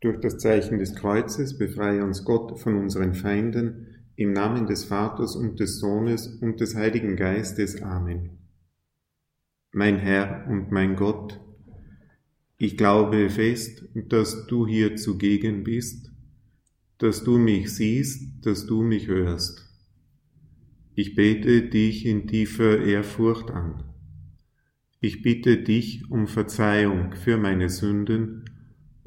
Durch das Zeichen des Kreuzes befreie uns Gott von unseren Feinden, im Namen des Vaters und des Sohnes und des Heiligen Geistes. Amen. Mein Herr und mein Gott, ich glaube fest, dass du hier zugegen bist, dass du mich siehst, dass du mich hörst. Ich bete dich in tiefer Ehrfurcht an. Ich bitte dich um Verzeihung für meine Sünden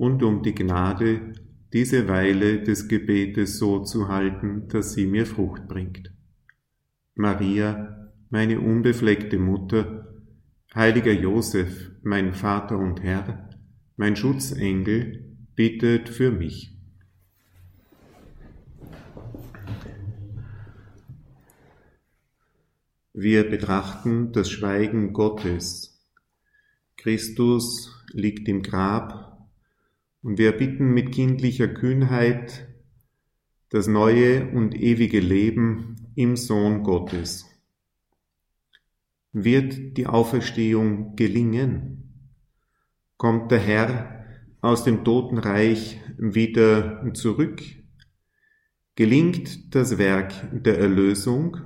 und um die Gnade, diese Weile des Gebetes so zu halten, dass sie mir Frucht bringt. Maria, meine unbefleckte Mutter, heiliger Josef, mein Vater und Herr, mein Schutzengel, bittet für mich. Wir betrachten das Schweigen Gottes. Christus liegt im Grab und wir bitten mit kindlicher Kühnheit das neue und ewige Leben im Sohn Gottes. Wird die Auferstehung gelingen? Kommt der Herr aus dem Totenreich wieder zurück? Gelingt das Werk der Erlösung?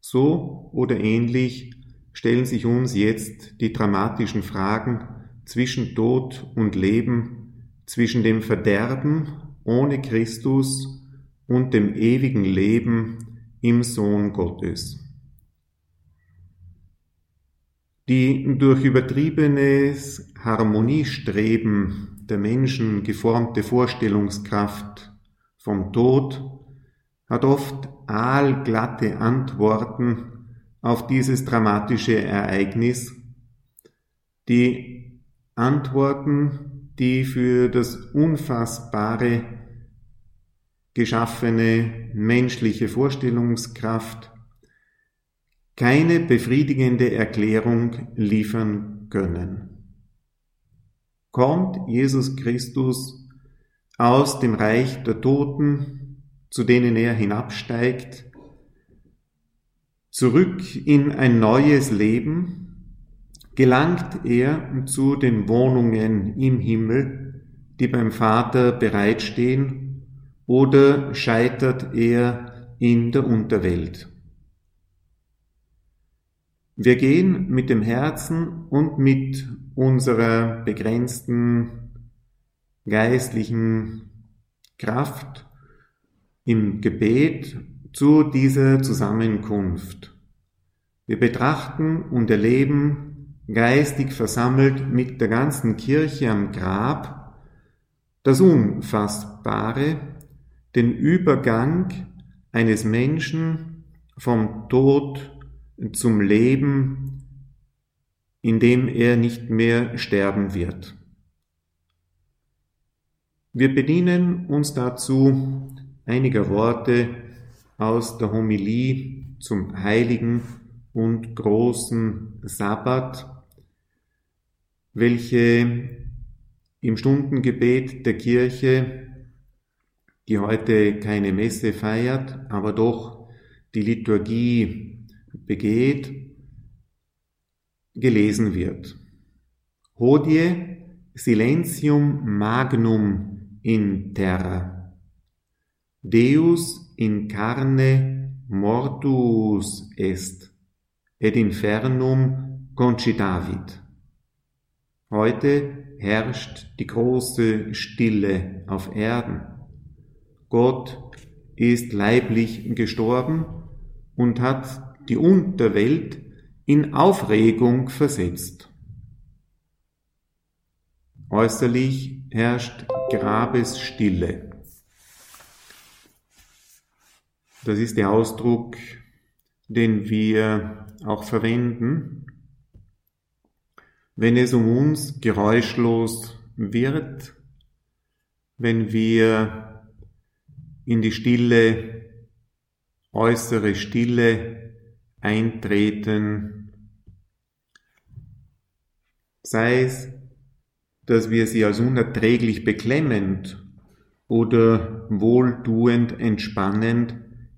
So oder ähnlich stellen sich uns jetzt die dramatischen Fragen zwischen Tod und Leben, zwischen dem Verderben ohne Christus und dem ewigen Leben im Sohn Gottes. Die durch übertriebenes Harmoniestreben der Menschen geformte Vorstellungskraft vom Tod hat oft aalglatte Antworten auf dieses dramatische Ereignis, die Antworten, die für das Unfassbare geschaffene menschliche Vorstellungskraft keine befriedigende Erklärung liefern können. Kommt Jesus Christus aus dem Reich der Toten, zu denen er hinabsteigt, zurück in ein neues Leben, gelangt er zu den Wohnungen im Himmel, die beim Vater bereitstehen, oder scheitert er in der Unterwelt? Wir gehen mit dem Herzen und mit unserer begrenzten geistlichen Kraft im Gebet zu dieser Zusammenkunft. Wir betrachten und erleben geistig versammelt mit der ganzen Kirche am Grab, das Unfassbare, den Übergang eines Menschen vom Tod zum Leben, in dem er nicht mehr sterben wird. Wir bedienen uns dazu einiger Worte aus der Homilie zum heiligen und großen Sabbat, welche im Stundengebet der Kirche, die heute keine Messe feiert, aber doch die Liturgie begeht, gelesen wird. Hodie silentium magnum in terra. Deus in carne mortuus est, et infernum concitavit. Heute herrscht die große Stille auf Erden. Gott ist leiblich gestorben und hat die Unterwelt in Aufregung versetzt. Äußerlich herrscht Grabesstille. Das ist der Ausdruck, den wir auch verwenden, wenn es um uns geräuschlos wird, wenn wir in die stille, äußere Stille eintreten, sei es, dass wir sie als unerträglich beklemmend oder wohltuend entspannend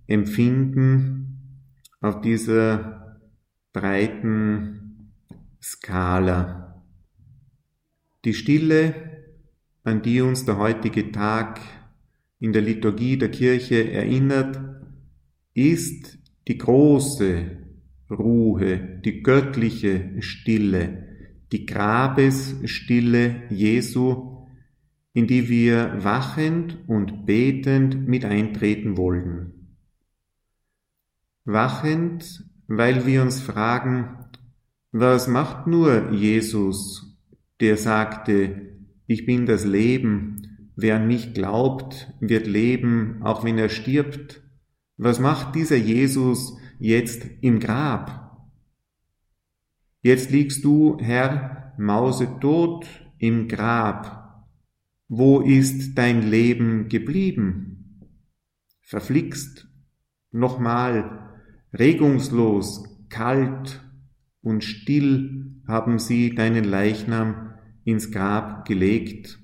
empfinden auf dieser breiten Skala. Die Stille an die uns der heutige Tag in der Liturgie der Kirche erinnert, ist die große Ruhe, die göttliche Stille, die Grabesstille Jesu, in die wir wachend und betend mit eintreten wollen. Wachend, weil wir uns fragen, was macht nur Jesus, der sagte, ich bin das Leben, wer an mich glaubt, wird leben, auch wenn er stirbt. Was macht dieser Jesus jetzt im Grab? Jetzt liegst du, Herr, mausetot im Grab. Wo ist dein Leben geblieben? Verflixt, nochmal, regungslos, kalt und still haben sie deinen Leichnam ins Grab gelegt.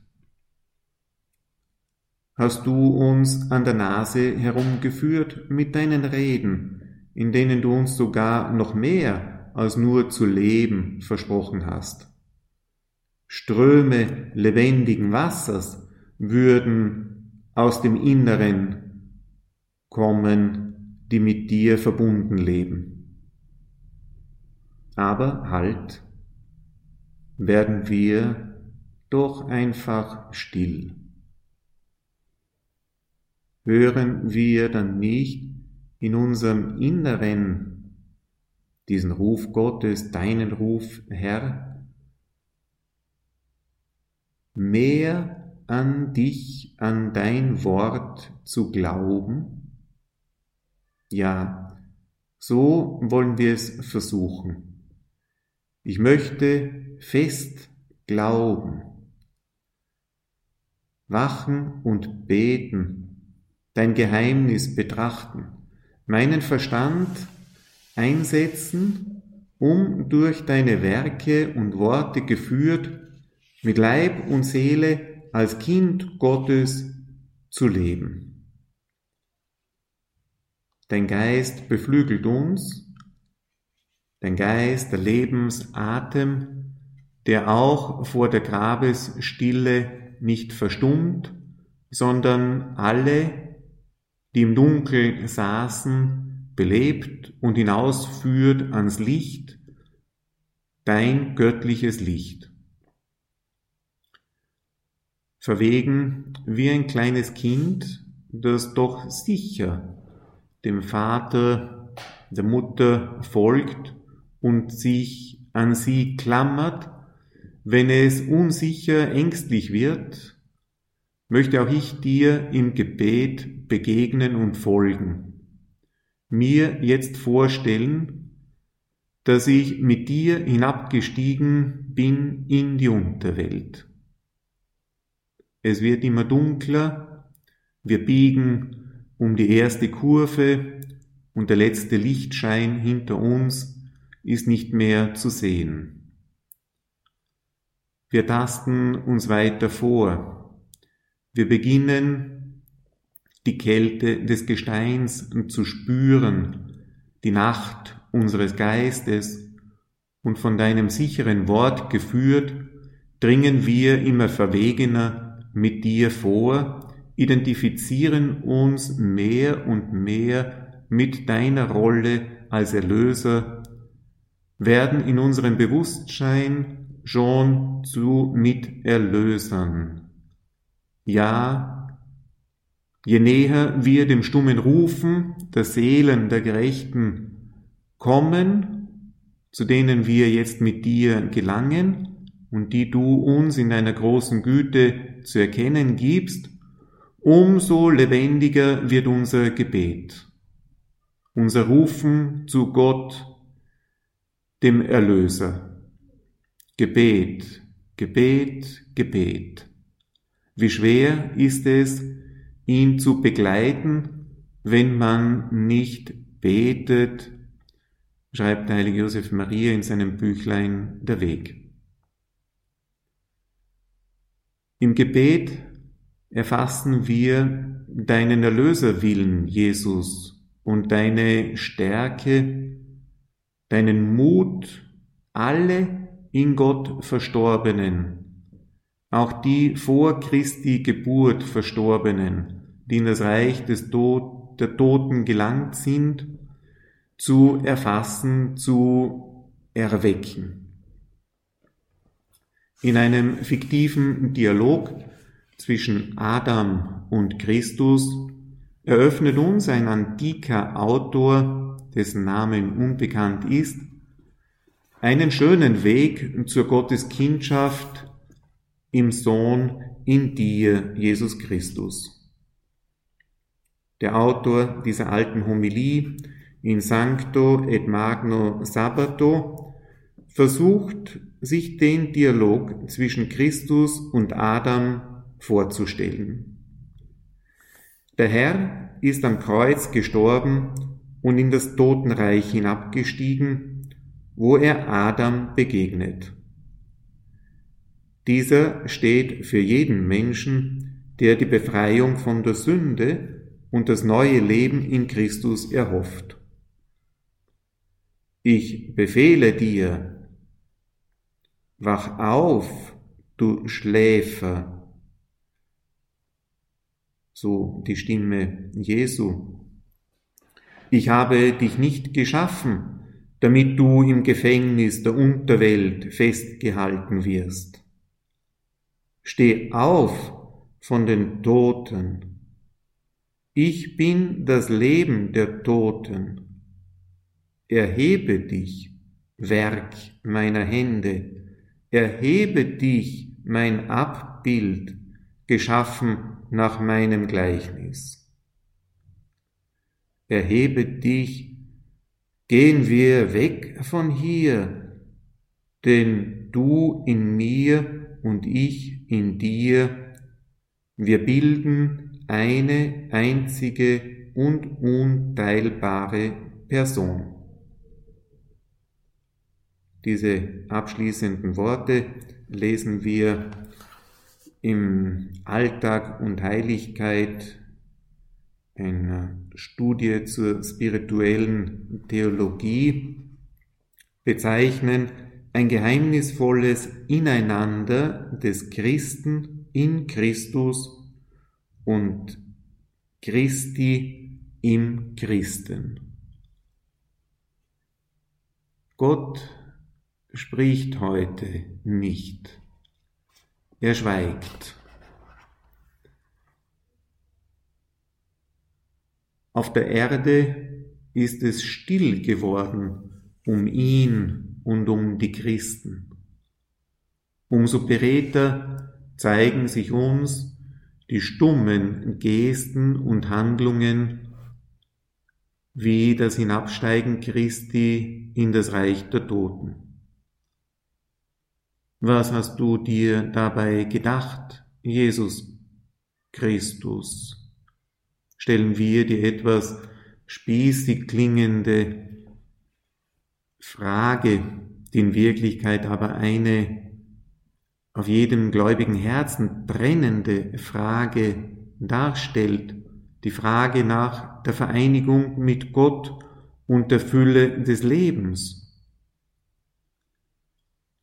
Hast du uns an der Nase herumgeführt mit deinen Reden, in denen du uns sogar noch mehr als nur zu leben versprochen hast. Ströme lebendigen Wassers würden aus dem Inneren kommen, die mit dir verbunden leben. Aber halt, werden wir doch einfach still. Hören wir dann nicht in unserem Inneren diesen Ruf Gottes, deinen Ruf, Herr, mehr an dich, an dein Wort zu glauben? Ja, so wollen wir es versuchen. Ich möchte fest glauben, wachen und beten, dein Geheimnis betrachten, meinen Verstand einsetzen, um durch deine Werke und Worte geführt, mit Leib und Seele als Kind Gottes zu leben. Dein Geist beflügelt uns Dein Geist, der Lebensatem, der auch vor der Grabesstille nicht verstummt, sondern alle, die im Dunkel saßen, belebt und hinausführt ans Licht, dein göttliches Licht. Verwegen wie ein kleines Kind, das doch sicher dem Vater, der Mutter folgt und sich an sie klammert, wenn es unsicher, ängstlich wird, möchte auch ich dir im Gebet begegnen und folgen. Mir jetzt vorstellen, dass ich mit dir hinabgestiegen bin in die Unterwelt. Es wird immer dunkler, wir biegen um die erste Kurve und der letzte Lichtschein hinter uns ist nicht mehr zu sehen. Wir tasten uns weiter vor. Wir beginnen die Kälte des Gesteins zu spüren, die Nacht unseres Geistes und von deinem sicheren Wort geführt, dringen wir immer verwegener mit dir vor, identifizieren uns mehr und mehr mit deiner Rolle als Erlöser werden in unserem Bewusstsein schon zu Miterlösern. Ja, je näher wir dem stummen Rufen der Seelen der Gerechten kommen, zu denen wir jetzt mit dir gelangen und die du uns in deiner großen Güte zu erkennen gibst, umso lebendiger wird unser Gebet, unser Rufen zu Gott, dem Erlöser. Gebet, Gebet, Gebet. Wie schwer ist es, ihn zu begleiten, wenn man nicht betet, schreibt der heilige Josef Maria in seinem Büchlein Der Weg. Im Gebet erfassen wir deinen Erlöserwillen, Jesus, und deine Stärke, deinen Mut, alle in Gott Verstorbenen auch die vor Christi Geburt Verstorbenen, die in das Reich des Tod, der Toten gelangt sind, zu erfassen, zu erwecken. In einem fiktiven Dialog zwischen Adam und Christus eröffnet uns ein antiker Autor, dessen Namen unbekannt ist, einen schönen Weg zur Gotteskindschaft im Sohn in dir, Jesus Christus. Der Autor dieser alten Homilie in Sancto et Magno Sabbato versucht, sich den Dialog zwischen Christus und Adam vorzustellen. Der Herr ist am Kreuz gestorben und in das Totenreich hinabgestiegen, wo er Adam begegnet. Dieser steht für jeden Menschen, der die Befreiung von der Sünde und das neue Leben in Christus erhofft. Ich befehle dir, wach auf, du Schläfer, so die Stimme Jesu. Ich habe dich nicht geschaffen, damit du im Gefängnis der Unterwelt festgehalten wirst. Steh auf von den Toten. Ich bin das Leben der Toten. Erhebe dich, Werk meiner Hände. Erhebe dich, mein Abbild, geschaffen nach meinem Gleichnis. Erhebe dich, gehen wir weg von hier, denn du in mir und ich in dir, wir bilden eine einzige und unteilbare Person. Diese abschließenden Worte lesen wir im Alltag und Heiligkeit einer Studie zur spirituellen Theologie bezeichnen ein geheimnisvolles Ineinander des Christen in Christus und Christi im Christen. Gott spricht heute nicht. Er schweigt. Auf der Erde ist es still geworden um ihn und um die Christen. Umso beredter zeigen sich uns die stummen Gesten und Handlungen wie das Hinabsteigen Christi in das Reich der Toten. Was hast du dir dabei gedacht, Jesus Christus? Stellen wir dir etwas spießig klingende Frage, die in Wirklichkeit aber eine auf jedem gläubigen Herzen brennende Frage darstellt, die Frage nach der Vereinigung mit Gott und der Fülle des Lebens.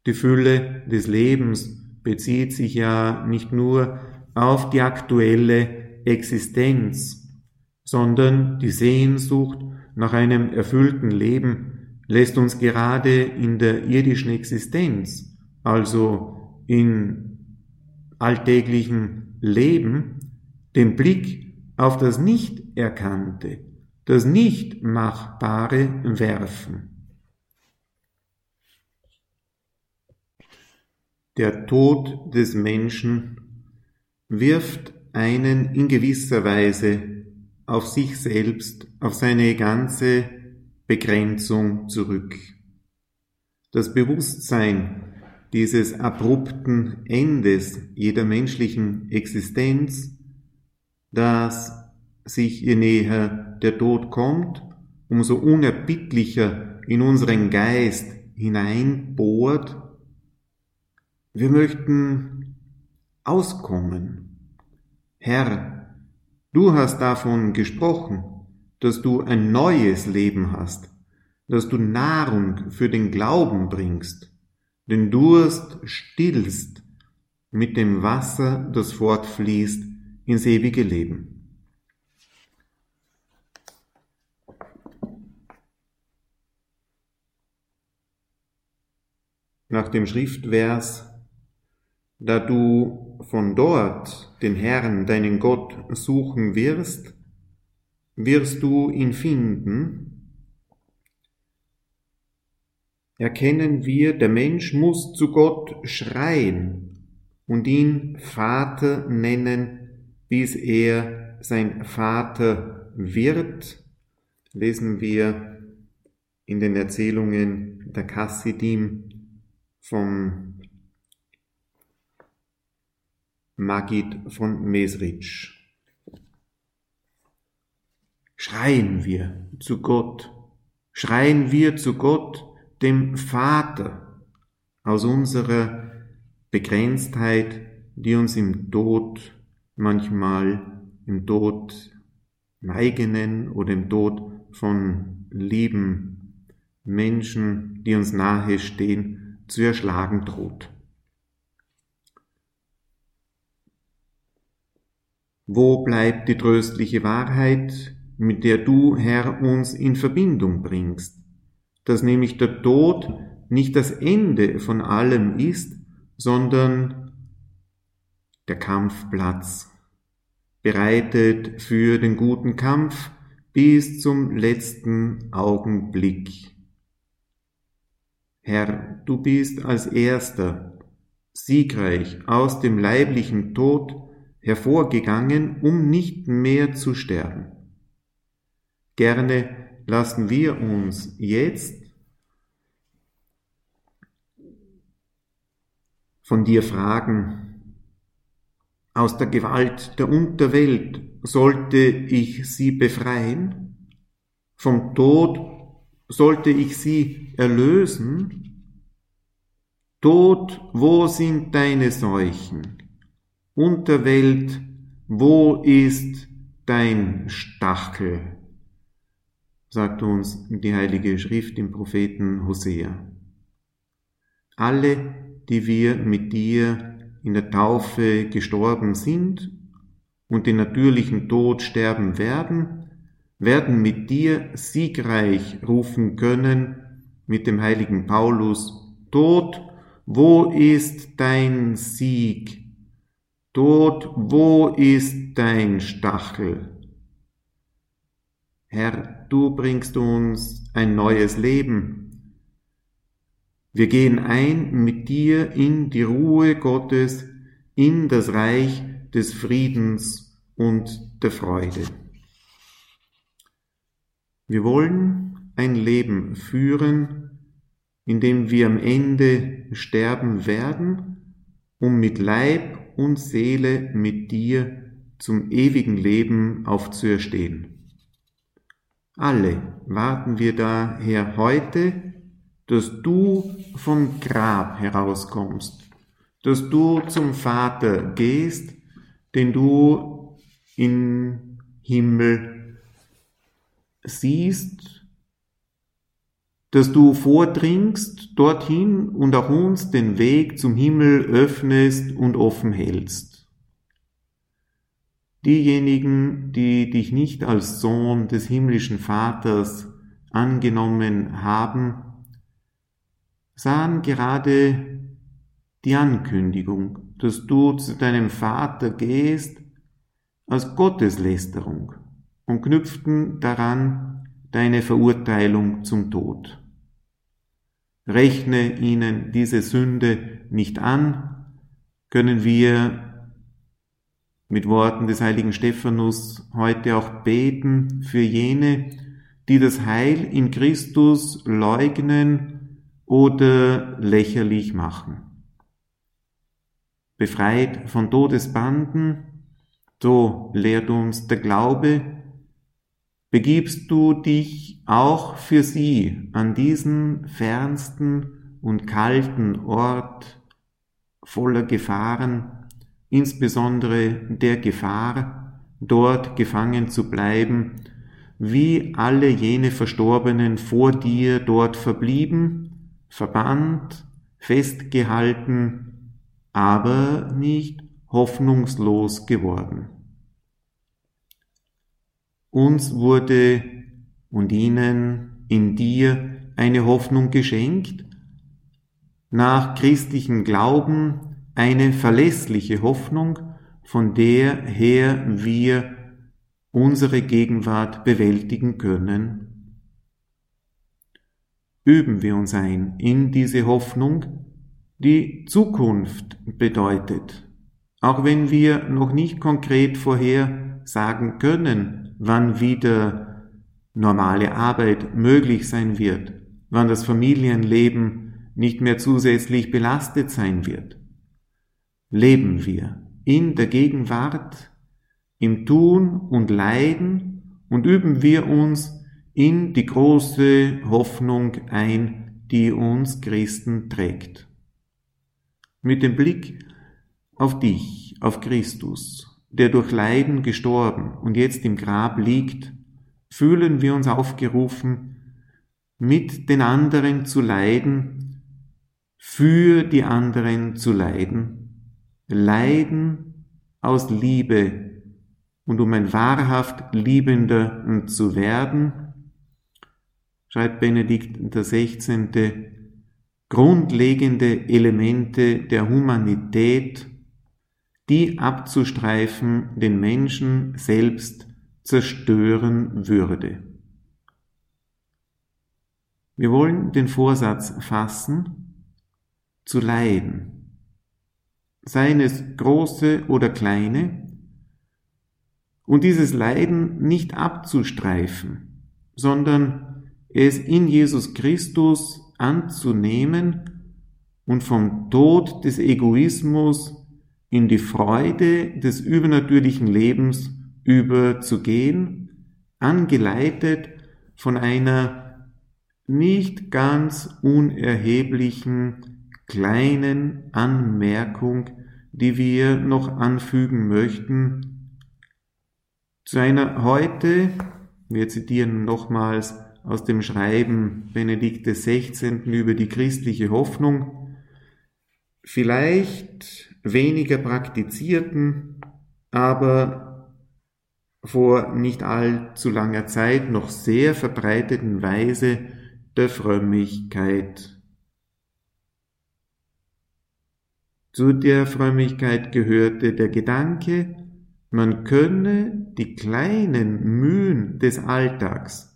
Die Fülle des Lebens bezieht sich ja nicht nur auf die aktuelle Existenz, sondern die Sehnsucht nach einem erfüllten Leben lässt uns gerade in der irdischen Existenz, also in alltäglichen Leben, den Blick auf das Nicht-Erkannte, das Nicht-Machbare werfen. Der Tod des Menschen wirft einen in gewisser Weise auf sich selbst, auf seine ganze Begrenzung zurück. Das Bewusstsein dieses abrupten Endes jeder menschlichen Existenz, das sich je näher der Tod kommt, umso unerbittlicher in unseren Geist hineinbohrt, wir möchten auskommen. Herr, du hast davon gesprochen, dass du ein neues Leben hast, dass du Nahrung für den Glauben bringst, den Durst stillst, mit dem Wasser, das fortfließt ins ewige Leben. Nach dem Schriftvers, da du von dort den Herrn, deinen Gott, suchen wirst, wirst du ihn finden, erkennen wir, der Mensch muss zu Gott schreien und ihn Vater nennen, bis er sein Vater wird, lesen wir in den Erzählungen der Kassidim vom Magid von Mesrich schreien wir zu Gott, schreien wir zu Gott, dem Vater, aus unserer Begrenztheit, die uns im Tod manchmal, im Tod im eigenen oder im Tod von lieben Menschen, die uns nahe stehen, zu erschlagen droht. Wo bleibt die tröstliche Wahrheit, mit der du, Herr, uns in Verbindung bringst, dass nämlich der Tod nicht das Ende von allem ist, sondern der Kampfplatz, bereitet für den guten Kampf bis zum letzten Augenblick. Herr, du bist als erster, siegreich aus dem leiblichen Tod hervorgegangen, um nicht mehr zu sterben. Gerne lassen wir uns jetzt von dir fragen, aus der Gewalt der Unterwelt sollte ich sie befreien? Vom Tod sollte ich sie erlösen? Tod, wo sind deine Seuchen? Unterwelt, wo ist dein Stachel? sagt uns die Heilige Schrift im Propheten Hosea. Alle, die wir mit dir in der Taufe gestorben sind und den natürlichen Tod sterben werden, werden mit dir siegreich rufen können mit dem heiligen Paulus, Tod, wo ist dein Sieg? Tod, wo ist dein Stachel? Herr, du bringst uns ein neues Leben. Wir gehen ein mit dir in die Ruhe Gottes, in das Reich des Friedens und der Freude. Wir wollen ein Leben führen, in dem wir am Ende sterben werden, um mit Leib und Seele mit dir zum ewigen Leben aufzuerstehen. Alle warten wir daher heute, dass du vom Grab herauskommst, dass du zum Vater gehst, den du im Himmel siehst, dass du vordringst dorthin und auch uns den Weg zum Himmel öffnest und offen hältst. Diejenigen, die dich nicht als Sohn des himmlischen Vaters angenommen haben, sahen gerade die Ankündigung, dass du zu deinem Vater gehst, als Gotteslästerung und knüpften daran deine Verurteilung zum Tod. Rechne ihnen diese Sünde nicht an, können wir mit Worten des heiligen Stephanus heute auch beten für jene, die das Heil in Christus leugnen oder lächerlich machen. Befreit von Todesbanden, so lehrt uns der Glaube, begibst du dich auch für sie an diesen fernsten und kalten Ort voller Gefahren, insbesondere der Gefahr, dort gefangen zu bleiben, wie alle jene Verstorbenen vor dir dort verblieben, verbannt, festgehalten aber nicht hoffnungslos geworden. Uns wurde und ihnen in dir eine Hoffnung geschenkt, nach christlichem Glauben eine verlässliche Hoffnung, von der her wir unsere Gegenwart bewältigen können. Üben wir uns ein in diese Hoffnung, die Zukunft bedeutet, auch wenn wir noch nicht konkret vorher sagen können, wann wieder normale Arbeit möglich sein wird, wann das Familienleben nicht mehr zusätzlich belastet sein wird. Leben wir in der Gegenwart, im Tun und Leiden und üben wir uns in die große Hoffnung ein, die uns Christen trägt. Mit dem Blick auf dich, auf Christus, der durch Leiden gestorben und jetzt im Grab liegt, fühlen wir uns aufgerufen, mit den anderen zu leiden, für die anderen zu leiden, leiden aus Liebe und um ein wahrhaft Liebender zu werden, schreibt Benedikt XVI grundlegende Elemente der Humanität, die abzustreifen den Menschen selbst zerstören würde. Wir wollen den Vorsatz fassen, zu leiden, seien es große oder kleine, und dieses Leiden nicht abzustreifen, sondern es in Jesus Christus anzunehmen und vom Tod des Egoismus in die Freude des übernatürlichen Lebens überzugehen, angeleitet von einer nicht ganz unerheblichen kleinen Anmerkung, die wir noch anfügen möchten, zu einer heute, wir zitieren nochmals aus dem Schreiben Benedikt XVI. über die christliche Hoffnung, vielleicht weniger praktizierten, aber vor nicht allzu langer Zeit noch sehr verbreiteten Weise der Frömmigkeit. Zu der Frömmigkeit gehörte der Gedanke, man könne die kleinen Mühen des Alltags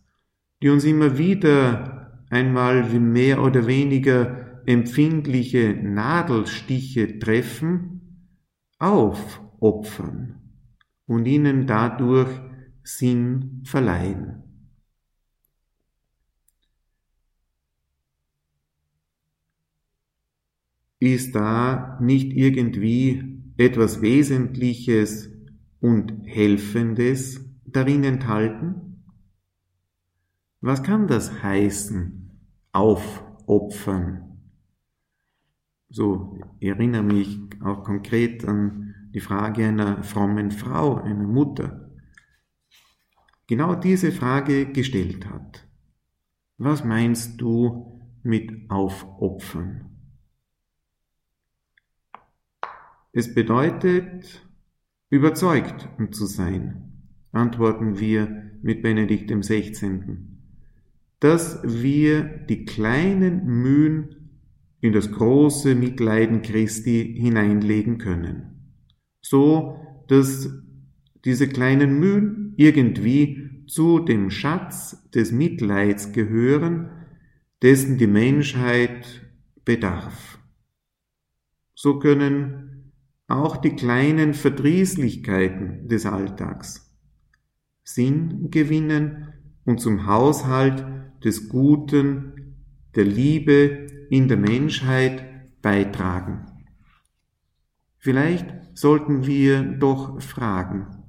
die uns immer wieder einmal wie mehr oder weniger empfindliche Nadelstiche treffen, aufopfern und ihnen dadurch Sinn verleihen. Ist da nicht irgendwie etwas Wesentliches und Helfendes darin enthalten? Was kann das heißen? Aufopfern. So erinnere mich auch konkret an die Frage einer frommen Frau, einer Mutter. Genau diese Frage gestellt hat. Was meinst du mit aufopfern? Es bedeutet, überzeugt zu sein, antworten wir mit Benedikt 16 dass wir die kleinen Mühen in das große Mitleiden Christi hineinlegen können. So, dass diese kleinen Mühen irgendwie zu dem Schatz des Mitleids gehören, dessen die Menschheit bedarf. So können auch die kleinen Verdrießlichkeiten des Alltags Sinn gewinnen und zum Haushalt des Guten, der Liebe in der Menschheit beitragen. Vielleicht sollten wir doch fragen,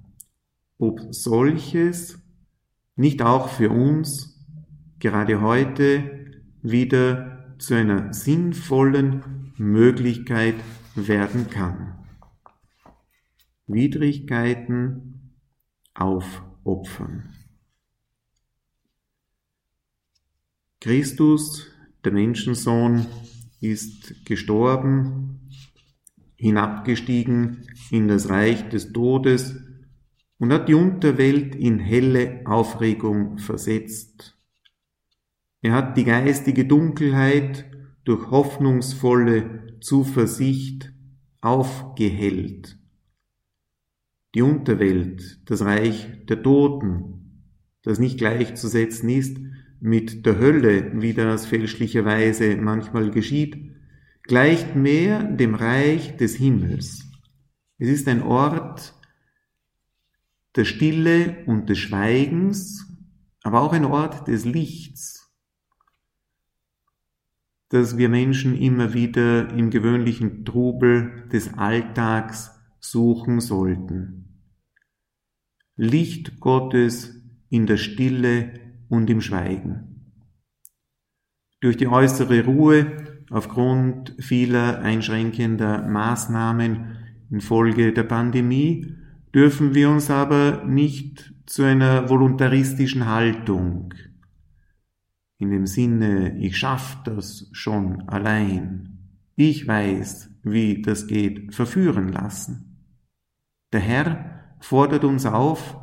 ob solches nicht auch für uns gerade heute wieder zu einer sinnvollen Möglichkeit werden kann. Widrigkeiten aufopfern. Christus, der Menschensohn, ist gestorben hinabgestiegen in das Reich des Todes und hat die Unterwelt in helle Aufregung versetzt. Er hat die geistige Dunkelheit durch hoffnungsvolle Zuversicht aufgehellt. Die Unterwelt, das Reich der Toten, das nicht gleichzusetzen ist mit der Hölle, wie das fälschlicherweise manchmal geschieht, gleicht mehr dem Reich des Himmels. Es ist ein Ort der Stille und des Schweigens, aber auch ein Ort des Lichts, das wir Menschen immer wieder im gewöhnlichen Trubel des Alltags suchen sollten. Licht Gottes in der Stille und im Schweigen. Durch die äußere Ruhe aufgrund vieler einschränkender Maßnahmen infolge der Pandemie dürfen wir uns aber nicht zu einer voluntaristischen Haltung in dem Sinne, ich schaff das schon allein, ich weiß, wie das geht, verführen lassen. Der Herr fordert uns auf,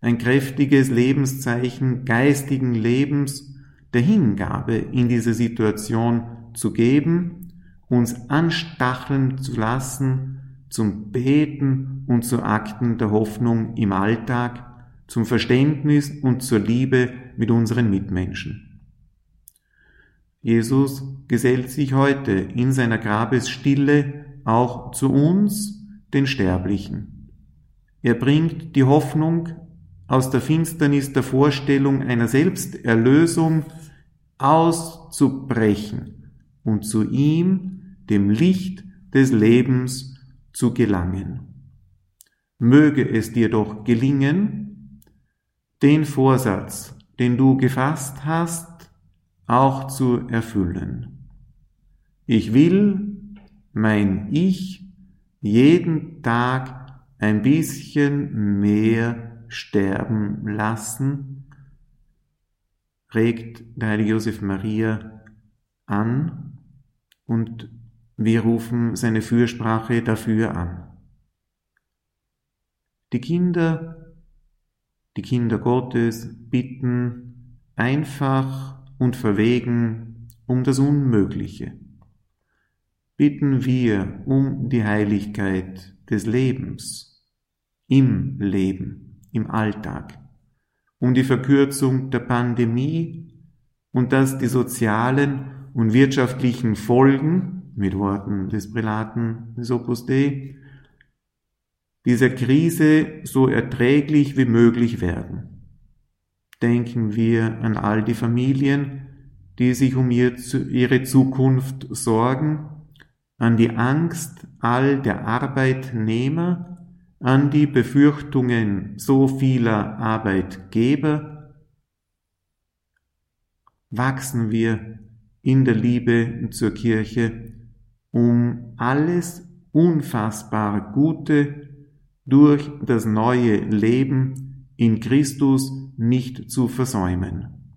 ein kräftiges Lebenszeichen geistigen Lebens der Hingabe in diese Situation zu geben, uns anstacheln zu lassen zum Beten und zu Akten der Hoffnung im Alltag, zum Verständnis und zur Liebe mit unseren Mitmenschen. Jesus gesellt sich heute in seiner Grabesstille auch zu uns, den Sterblichen. Er bringt die Hoffnung aus der Finsternis der Vorstellung einer Selbsterlösung auszubrechen und zu ihm, dem Licht des Lebens, zu gelangen. Möge es dir doch gelingen, den Vorsatz, den du gefasst hast, auch zu erfüllen. Ich will mein Ich jeden Tag ein bisschen mehr sterben lassen, regt der heilige Josef Maria an und wir rufen seine Fürsprache dafür an. Die Kinder, die Kinder Gottes bitten einfach und verwegen um das Unmögliche. Bitten wir um die Heiligkeit des Lebens, im Leben, im Alltag, um die Verkürzung der Pandemie und dass die sozialen und wirtschaftlichen Folgen, mit Worten des Prälaten des Opus Dei, dieser Krise so erträglich wie möglich werden. Denken wir an all die Familien, die sich um ihre Zukunft sorgen, an die Angst all der Arbeitnehmer, an die Befürchtungen so vieler Arbeitgeber, wachsen wir in der Liebe zur Kirche, um alles unfassbar Gute durch das neue Leben in Christus nicht zu versäumen.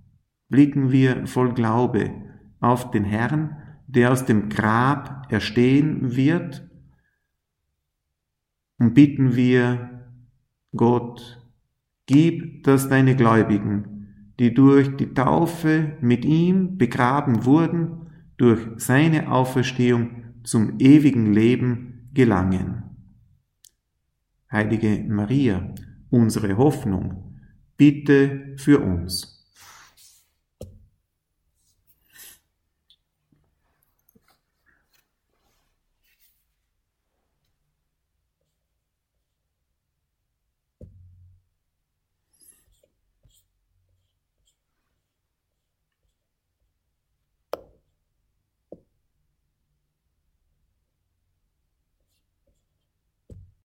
Blicken wir voll Glaube auf den Herrn, der aus dem Grab erstehen wird, und bitten wir Gott, gib, dass deine Gläubigen die durch die Taufe mit ihm begraben wurden, durch seine Auferstehung zum ewigen Leben gelangen. Heilige Maria, unsere Hoffnung, bitte für uns.